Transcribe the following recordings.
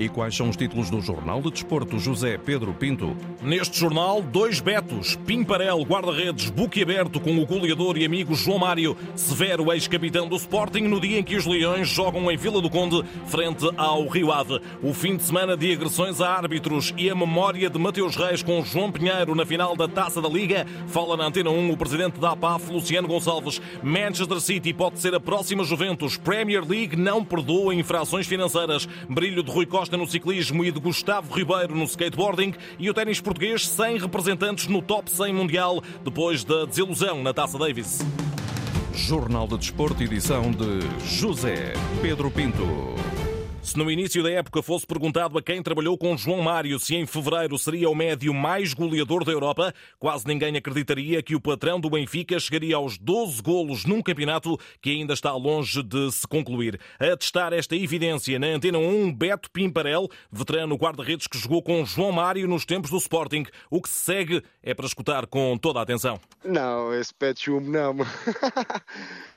E quais são os títulos do Jornal de Desporto José Pedro Pinto? Neste jornal, dois betos. Pimparel, guarda-redes, buque aberto com o goleador e amigo João Mário Severo, ex-capitão do Sporting, no dia em que os Leões jogam em Vila do Conde, frente ao Rio Ave. O fim de semana de agressões a árbitros e a memória de Mateus Reis com João Pinheiro na final da Taça da Liga. Fala na Antena 1 o presidente da APAF, Luciano Gonçalves. Manchester City pode ser a próxima Juventus. Premier League não perdoa infrações financeiras. Brilho de Rui Costa no ciclismo e de Gustavo Ribeiro no skateboarding. E o ténis português sem representantes no top 100 mundial depois da desilusão na Taça Davis. Jornal de Desporto, edição de José Pedro Pinto. Se no início da época fosse perguntado a quem trabalhou com João Mário se em fevereiro seria o médio mais goleador da Europa, quase ninguém acreditaria que o patrão do Benfica chegaria aos 12 golos num campeonato que ainda está longe de se concluir. A testar esta evidência na Antena 1, Beto Pimparel, veterano guarda-redes que jogou com João Mário nos tempos do Sporting. O que se segue é para escutar com toda a atenção. Não, esse chumbo não.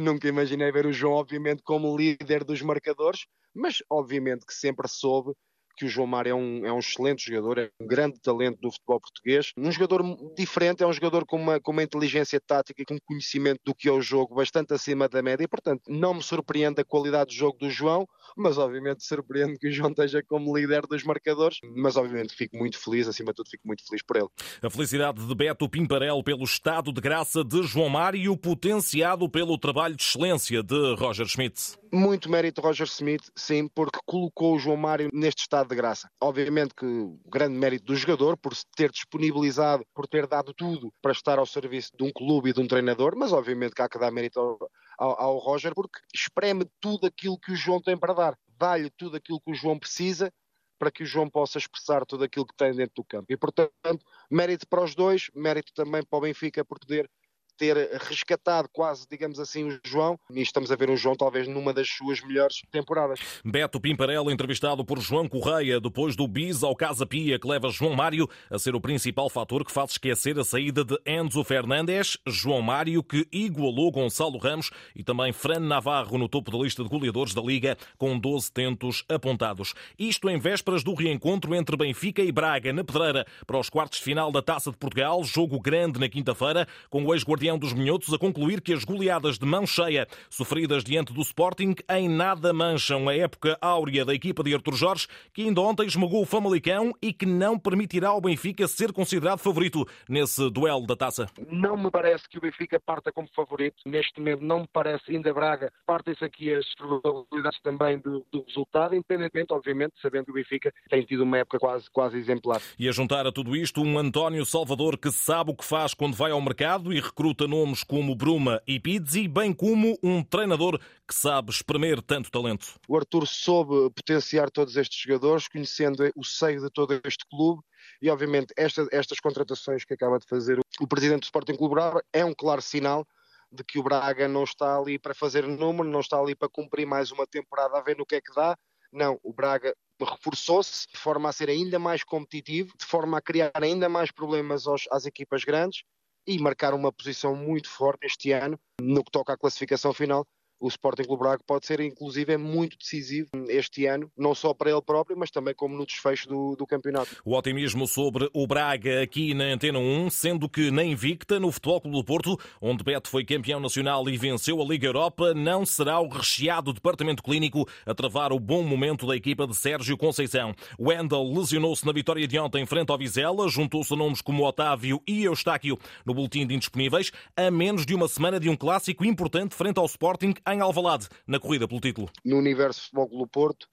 Nunca imaginei ver o João, obviamente, como líder dos marcadores, mas obviamente que sempre soube que o João Mário é um, é um excelente jogador, é um grande talento do futebol português. Um jogador diferente, é um jogador com uma, com uma inteligência tática e com um conhecimento do que é o jogo bastante acima da média. E, portanto, não me surpreende a qualidade do jogo do João, mas obviamente surpreende que o João esteja como líder dos marcadores. Mas obviamente fico muito feliz, acima de tudo, fico muito feliz por ele. A felicidade de Beto Pimparel pelo estado de graça de João Mário, potenciado pelo trabalho de excelência de Roger Schmidt. Muito mérito Roger Smith, sim, porque colocou o João Mário neste estado de graça. Obviamente que o grande mérito do jogador por se ter disponibilizado, por ter dado tudo para estar ao serviço de um clube e de um treinador, mas obviamente que há que dar mérito ao, ao, ao Roger porque espreme tudo aquilo que o João tem para dar. Dá-lhe tudo aquilo que o João precisa para que o João possa expressar tudo aquilo que tem dentro do campo. E, portanto, mérito para os dois, mérito também para o Benfica por poder ter rescatado quase, digamos assim, o João. E estamos a ver o João talvez numa das suas melhores temporadas. Beto Pimparello, entrevistado por João Correia, depois do bis ao Casa Pia, que leva João Mário a ser o principal fator que faz esquecer a saída de Enzo Fernandes, João Mário, que igualou Gonçalo Ramos e também Fran Navarro no topo da lista de goleadores da Liga, com 12 tentos apontados. Isto em vésperas do reencontro entre Benfica e Braga, na Pedreira, para os quartos de final da Taça de Portugal, jogo grande na quinta-feira, com o ex-guardião campeão dos Minhotos a concluir que as goleadas de mão cheia sofridas diante do Sporting em nada mancham a época áurea da equipa de Artur Jorge, que ainda ontem esmagou o Famalicão e que não permitirá ao Benfica ser considerado favorito nesse duelo da taça. Não me parece que o Benfica parta como favorito. Neste momento não me parece ainda Braga. Partem-se aqui as probabilidades também do, do, resultado, independentemente, obviamente, sabendo que o Benfica tem tido uma época quase, quase exemplar. E a juntar a tudo isto um António Salvador que sabe o que faz quando vai ao mercado e recruta recruta nomes como Bruma e Pizzi, bem como um treinador que sabe espremer tanto talento. O Arthur soube potenciar todos estes jogadores, conhecendo o seio de todo este clube e obviamente esta, estas contratações que acaba de fazer o presidente do Sporting Clube Braga é um claro sinal de que o Braga não está ali para fazer número, não está ali para cumprir mais uma temporada a ver no que é que dá. Não, o Braga reforçou-se de forma a ser ainda mais competitivo, de forma a criar ainda mais problemas aos, às equipas grandes e marcar uma posição muito forte este ano no que toca à classificação final o Sporting Clube Braga pode ser inclusive é muito decisivo este ano, não só para ele próprio, mas também como no desfecho do, do campeonato. O otimismo sobre o Braga aqui na Antena 1, sendo que na Invicta, no Futebol Clube do Porto, onde Beto foi campeão nacional e venceu a Liga Europa, não será o recheado departamento clínico a travar o bom momento da equipa de Sérgio Conceição. Wendel lesionou-se na vitória de ontem frente ao Vizela, juntou-se nomes como Otávio e Eustáquio no boletim de indisponíveis, a menos de uma semana de um clássico importante frente ao Sporting em Alvalade, na corrida pelo título. No universo Futebol Clube Porto,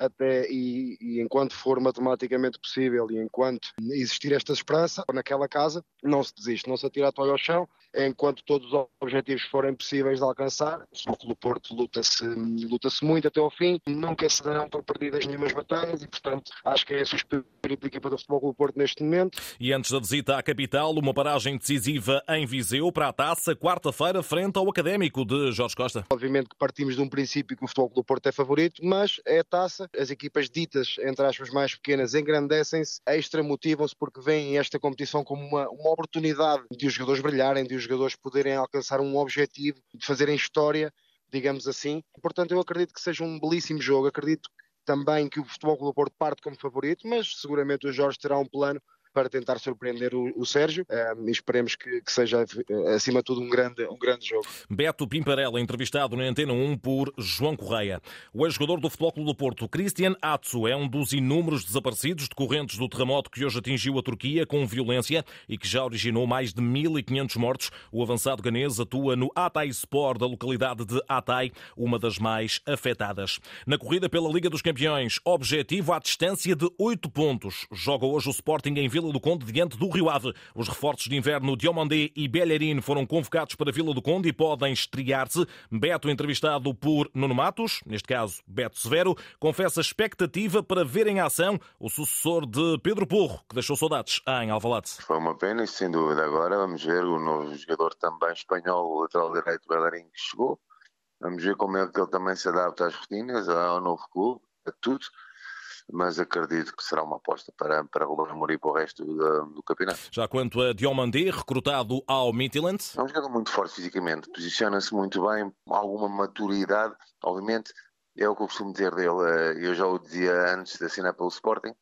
até e, e, enquanto for matematicamente possível e enquanto existir esta esperança naquela casa, não se desiste, não se atira a toalha ao chão, enquanto todos os objetivos forem possíveis de alcançar. O Clube Porto luta-se luta muito até ao fim, nunca se darão por perdidas nenhumas batalhas e, portanto, acho que é esse o espírito da equipa do Futebol Clube Porto neste momento. E antes da visita à capital, uma paragem decisiva em Viseu para a taça, quarta-feira, frente ao Académico de Jorge Costa. Obviamente que partimos de um princípio que o Futebol Clube Porto é favorito, mas é a taça, as equipas ditas, entre aspas, mais pequenas, engrandecem-se, extra motivam-se porque veem esta competição como uma, uma oportunidade de os jogadores brilharem, de os jogadores poderem alcançar um objetivo, de fazerem história, digamos assim. Portanto, eu acredito que seja um belíssimo jogo, acredito também que o Futebol Clube do Porto parte como favorito, mas seguramente o Jorge terá um plano para tentar surpreender o, o Sérgio um, e esperemos que, que, seja, acima de tudo, um grande, um grande jogo. Beto Pimparella, entrevistado na Antena 1 por João Correia. O ex-jogador do Futebol Clube do Porto, Christian Atsu, é um dos inúmeros desaparecidos decorrentes do terremoto que hoje atingiu a Turquia com violência e que já originou mais de 1.500 mortos. O avançado ganês atua no Atay Sport, da localidade de Atay, uma das mais afetadas. Na corrida pela Liga dos Campeões, objetivo à distância de 8 pontos. Joga hoje o Sporting em Vila Vila do Conde diante do Rio Ave. Os reforços de inverno Diomandé e Bellerin foram convocados para Vila do Conde e podem estrear-se. Beto, entrevistado por Nuno Matos, neste caso Beto Severo, confessa expectativa para ver em ação o sucessor de Pedro Porro, que deixou saudades em Alvalade. Foi uma pena e sem dúvida agora vamos ver o novo jogador também espanhol, o lateral direito Bellerin, que chegou. Vamos ver como é que ele também se adapta às rotinas, ao novo clube, a tudo mas acredito que será uma aposta para, para Ruben Amorim para o resto do, do, campeonato. Já quanto a Diomandé, recrutado ao Midtjylland? É um jogador muito forte fisicamente, posiciona-se muito bem, alguma maturidade, obviamente é o que eu costumo dizer dele, eh, eu já o dizia antes de assinar pelo Sporting,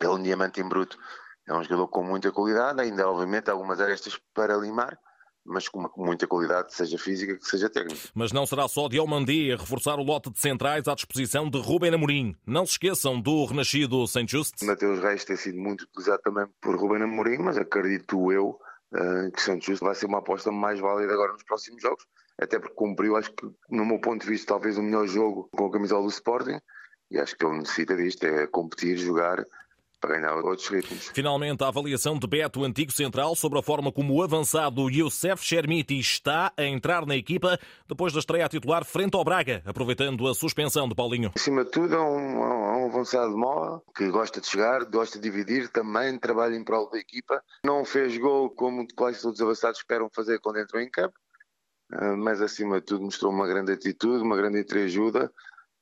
ele é um diamante em bruto, é um jogador com muita qualidade, ainda obviamente algumas arestas para limar, mas com, muita qualidade, seja física que seja técnica. Mas não será só Diomandé a reforçar o lote de centrais à disposição de Ruben Amorim. Não se esqueçam do renascido Saint Just. Mateus Reis tem sido muito utilizado também por Ruben Amorim, mas acredito eu uh, que Saint Just vai ser uma aposta mais válida agora nos próximos jogos, até porque cumpriu, acho que no meu ponto de vista, talvez o melhor jogo com a camisola do Sporting, e acho que ele necessita disto, é competir, jogar para ganhar outros ritmos. Finalmente, a avaliação de Beto, antigo central, sobre a forma como o avançado Youssef Chermiti está a entrar na equipa depois da estreia a titular frente ao Braga, aproveitando a suspensão de Paulinho. Acima de tudo, é um, é um avançado mola que gosta de chegar, gosta de dividir, também trabalha em prol da equipa. Não fez gol como quase todos os avançados esperam fazer quando entram em campo, eh, mas acima de tudo mostrou uma grande atitude, uma grande entreajuda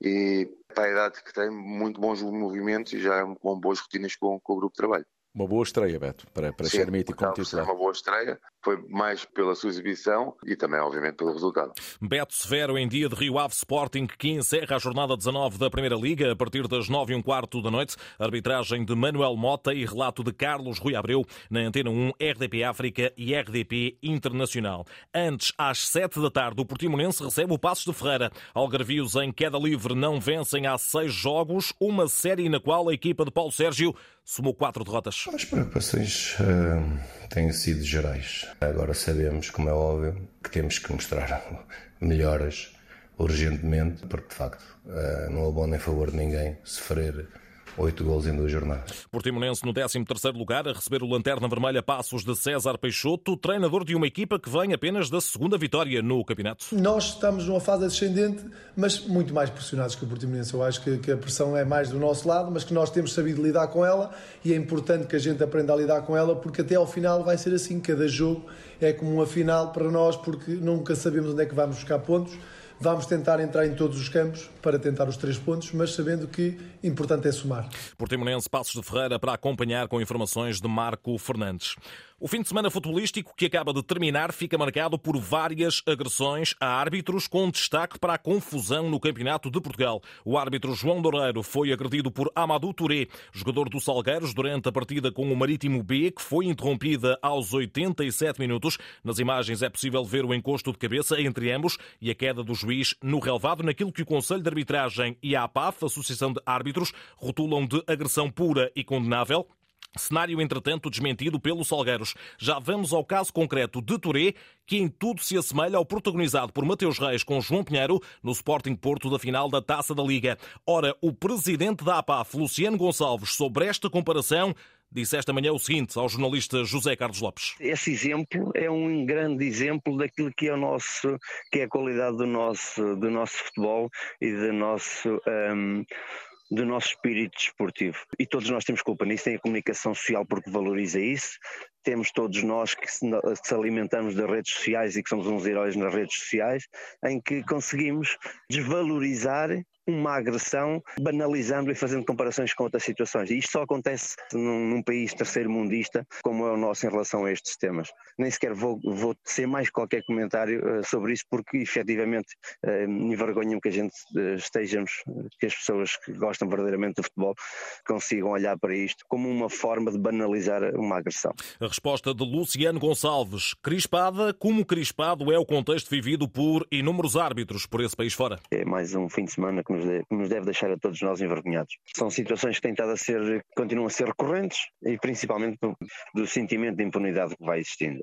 e para a idade que tem, muito bons movimentos e já com boas rotinas com, com o grupo de trabalho. Uma boa estreia, Beto, para, para Sim, Chermiti como titular. Uma boa estreia, foi mais pela sua exibição e também, obviamente, pelo resultado. Beto Severo em dia de Rio Ave Sporting, que encerra a jornada 19 da Primeira Liga a partir das 9 e um quarto da noite. Arbitragem de Manuel Mota e relato de Carlos Rui Abreu na Antena 1, RDP África e RDP Internacional. Antes, às 7 da tarde, o Portimonense recebe o Passos de Ferreira. Algarvios em queda livre não vencem há seis jogos, uma série na qual a equipa de Paulo Sérgio somou quatro derrotas. As preocupações uh, têm sido gerais. Agora sabemos, como é óbvio, que temos que mostrar melhoras urgentemente, porque de facto uh, não bom nem favor de ninguém sofrer oito gols em duas jornadas. Portimonense no 13º lugar a receber o Lanterna Vermelha Passos de César Peixoto, treinador de uma equipa que vem apenas da segunda vitória no campeonato. Nós estamos numa fase ascendente, mas muito mais pressionados que o Portimonense. Eu acho que, que a pressão é mais do nosso lado, mas que nós temos sabido lidar com ela e é importante que a gente aprenda a lidar com ela, porque até ao final vai ser assim, cada jogo é como uma final para nós, porque nunca sabemos onde é que vamos buscar pontos Vamos tentar entrar em todos os campos para tentar os três pontos, mas sabendo que importante é somar. Portimonense Passos de Ferreira para acompanhar com informações de Marco Fernandes. O fim de semana futebolístico que acaba de terminar fica marcado por várias agressões a árbitros, com destaque para a confusão no Campeonato de Portugal. O árbitro João Doureiro foi agredido por Amadou Touré, jogador do Salgueiros, durante a partida com o Marítimo B, que foi interrompida aos 87 minutos. Nas imagens é possível ver o encosto de cabeça entre ambos e a queda do juiz no relevado naquilo que o Conselho de Arbitragem e a APAF, Associação de Árbitros, rotulam de agressão pura e condenável. Cenário, entretanto, desmentido pelos Salgueiros. Já vamos ao caso concreto de Touré, que em tudo se assemelha ao protagonizado por Mateus Reis com João Pinheiro no Sporting Porto da final da Taça da Liga. Ora, o presidente da APAF, Luciano Gonçalves, sobre esta comparação, disse esta manhã o seguinte ao jornalista José Carlos Lopes. Esse exemplo é um grande exemplo daquilo que é, o nosso, que é a qualidade do nosso, do nosso futebol e do nosso. Um, do nosso espírito desportivo. E todos nós temos culpa nisso, tem a comunicação social porque valoriza isso, temos todos nós que se, que se alimentamos das redes sociais e que somos uns heróis nas redes sociais, em que conseguimos desvalorizar uma agressão, banalizando e fazendo comparações com outras situações. E isto só acontece num, num, país terceiro-mundista como é o nosso em relação a estes temas. Nem sequer vou, vou ser mais qualquer comentário uh, sobre isso, porque efetivamente uh, me envergonham que a gente uh, estejamos, que as pessoas que gostam verdadeiramente do futebol consigam olhar para isto como uma forma de banalizar uma agressão. A resposta de Luciano Gonçalves, crispada, como crispado é o contexto vivido por inúmeros árbitros por esse país fora. É mais um fim de semana que nos, de, que nos deve deixar a todos nós envergonhados. São situações que têm estado a ser, continuam a ser recorrentes e principalmente do, do sentimento de impunidade que vai existindo.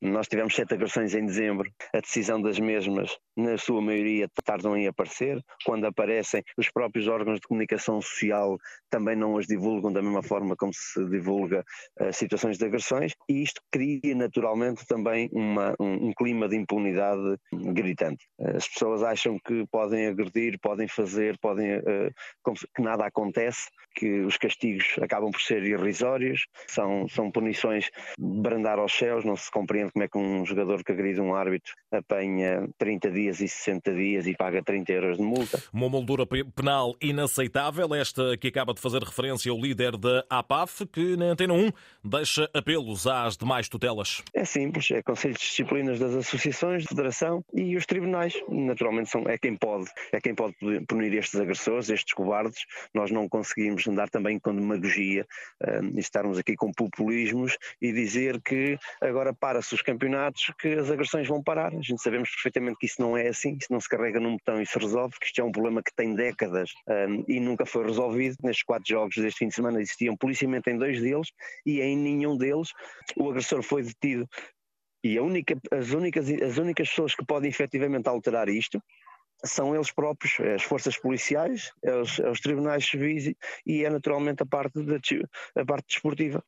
Nós tivemos sete agressões em dezembro, a decisão das mesmas, na sua maioria, tardam em aparecer. Quando aparecem, os próprios órgãos de comunicação social também não as divulgam da mesma forma como se divulga uh, situações de agressões, e isto cria naturalmente também uma, um, um, clima de impunidade gritante. As pessoas acham que podem agredir, podem fazer, podem, uh, como se, que nada acontece, que os castigos acabam por ser irrisórios, são, são punições de brandar aos céus, não se compreende como é que um jogador que agride um árbitro apanha 30 dias e 60 dias e paga 30 euros de multa. Uma moldura penal inaceitável, esta que acaba de fazer referência ao líder da APAF, que na Antena 1 deixa apelos às demais tutelas. É simples, é Conselhos de Disciplinas das associações, de federação e os tribunais. Naturalmente são, é quem pode, é quem pode punir estes agressores, estes cobardes. Nós não conseguimos andar também com demagogia uh, e estarmos aqui com populismos e dizer que agora para-se os campeonatos que as agressões vão parar. A gente sabemos perfeitamente que isso não é assim, isso não se carrega num botão e se resolve, que isto é um problema que tem décadas um, e nunca foi resolvido. Nestes quatro jogos deste fim de semana existiam policiamento em dois deles e em nenhum deles o agressor foi detido. E única, as, únicas, as únicas pessoas que podem efetivamente alterar isto são eles próprios, as forças policiais, os, os tribunais civis e é naturalmente a parte, de, a parte desportiva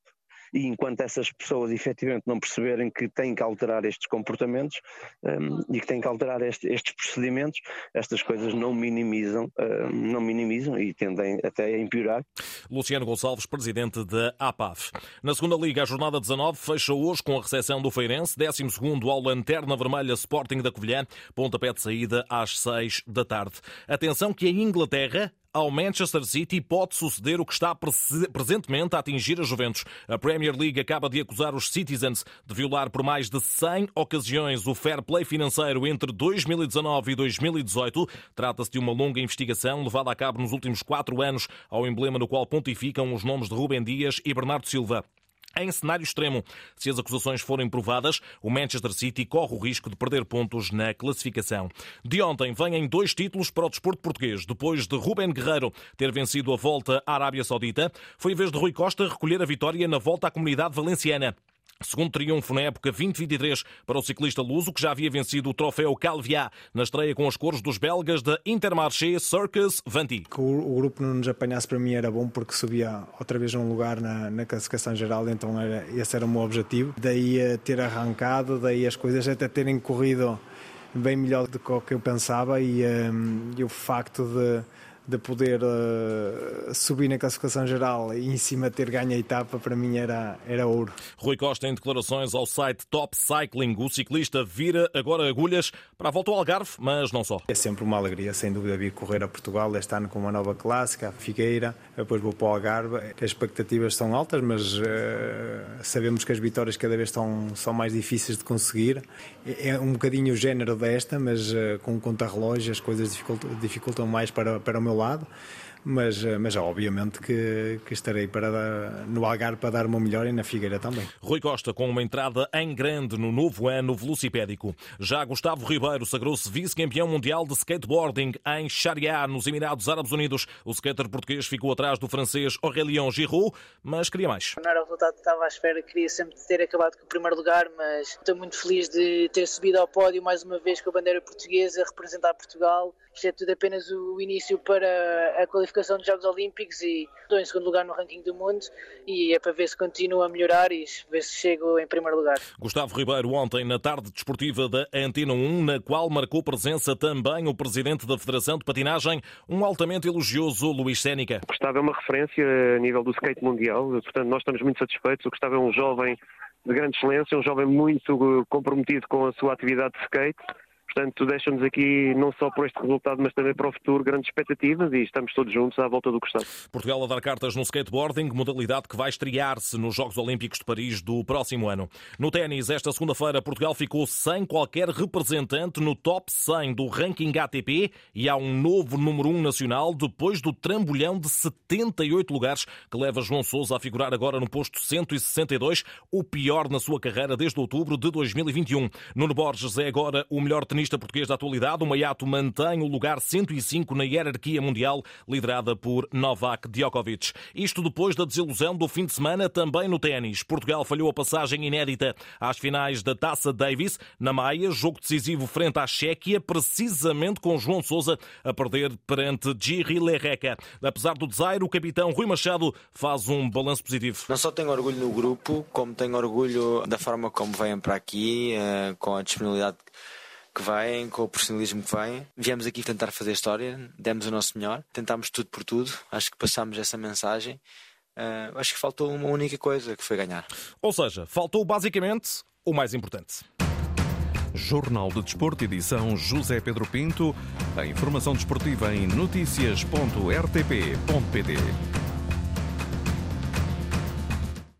e enquanto essas pessoas efetivamente não perceberem que têm que alterar estes comportamentos um, e que têm que alterar este, estes procedimentos, estas coisas não minimizam, um, não minimizam e tendem até a empeorar. Luciano Gonçalves, presidente da APAF. Na segunda liga, a jornada 19 fecha hoje com a recepção do Feirense, 12 ao Lanterna Vermelha Sporting da Covilhã, pontapé de saída às 6 da tarde. Atenção que a Inglaterra ao Manchester City pode suceder o que está presentemente a atingir a Juventus. A Premier League acaba de acusar os Citizens de violar por mais de 100 ocasiões o fair play financeiro entre 2019 e 2018. Trata-se de uma longa investigação levada a cabo nos últimos quatro anos, ao emblema no qual pontificam os nomes de Rubem Dias e Bernardo Silva. Em cenário extremo, se as acusações forem provadas, o Manchester City corre o risco de perder pontos na classificação. De ontem vêm dois títulos para o desporto português. Depois de Ruben Guerreiro ter vencido a volta à Arábia Saudita, foi a vez de Rui Costa recolher a vitória na volta à comunidade valenciana. Segundo triunfo na época 2023 para o ciclista luso, que já havia vencido o troféu Calviá na estreia com as cores dos belgas da Intermarché Circus Vanti. Que o, grupo não nos apanhasse para mim era bom porque subia outra vez um lugar na, na classificação geral, então era, esse era o meu objetivo. Daí ter arrancado, daí as coisas até terem corrido bem melhor do que eu pensava e, um, e o facto de de poder uh, subir na classificação geral e em cima ter ganho a etapa, para mim era, era ouro. Rui Costa, em declarações ao site Top Cycling, o ciclista vira agora agulhas para a volta ao Algarve, mas não só. É sempre uma alegria, sem dúvida, vir correr a Portugal este ano com uma nova clássica, a Figueira, depois vou para o Algarve. As expectativas são altas, mas uh, sabemos que as vitórias cada vez estão, são mais difíceis de conseguir. É, é um bocadinho o género desta, mas uh, com conta-relógio as coisas dificultam, dificultam mais para, para o meu lado mas, eh, mas obviamente que, que estarei para dar, no Algarve para dar uma melhor e na Figueira também. Rui Costa com uma entrada em grande no novo ano velocipédico. Já Gustavo Ribeiro sagrou-se vice-campeão mundial de skateboarding em Shariá, nos Emirados Árabes Unidos. O skater português ficou atrás do francês Aurélien Giroud, mas queria mais. Não era o resultado que estava à espera, queria sempre ter acabado com o primeiro lugar, mas estou muito feliz de ter subido ao pódio mais uma vez com a bandeira portuguesa, representar Portugal. Isto é tudo apenas o início para a qualificação qualificação dos Jogos Olímpicos e estou em segundo lugar no ranking do mundo e é para ver se continua a melhorar e ver se chego em primeiro lugar. Gustavo Ribeiro ontem na tarde desportiva da Antena 1, na qual marcou presença também o presidente da Federação de Patinagem, um altamente elogioso Luís Sénica. Gustavo é uma referência a nível do skate mundial, portanto nós estamos muito satisfeitos. O Gustavo é um jovem de grande excelência, um jovem muito comprometido com a sua atividade de skate Portanto, deixa-nos aqui, não só por este resultado, mas também para o futuro, grandes expectativas e estamos todos juntos à volta do costado. Portugal a dar cartas no skateboarding, modalidade que vai estrear-se nos Jogos Olímpicos de Paris do próximo ano. No ténis, esta segunda-feira, Portugal ficou sem qualquer representante no top 100 do ranking ATP e há um novo número 1 nacional depois do trambolhão de 78 lugares que leva João Sousa a figurar agora no posto 162, o pior na sua carreira desde outubro de 2021. Nuno Borges é agora o melhor tenista tenista português da atualidade, o Maiato mantém o lugar 105 na hierarquia mundial, liderada por Novak Djokovic. Isto depois da desilusão do fim de semana também no ténis. Portugal falhou a passagem inédita às finais da Taça Davis, na Maia, jogo decisivo frente à Chequia, precisamente com João Sousa a perder perante Giri Lerreca. Apesar do desaire, o capitão Rui Machado faz um balanço positivo. Não só tenho orgulho no grupo, como tenho orgulho da forma como vêm para aqui, eh, com a disponibilidade que vêm, com o profissionalismo que vêm. Viemos aqui tentar fazer história, demos o nosso melhor, tentámos tudo por tudo, acho que passámos essa mensagem. Uh, acho que faltou uma única coisa, que foi ganhar. Ou seja, faltou basicamente o mais importante. Jornal de Desporto, edição José Pedro Pinto. A informação desportiva em notícias.rtp.pt.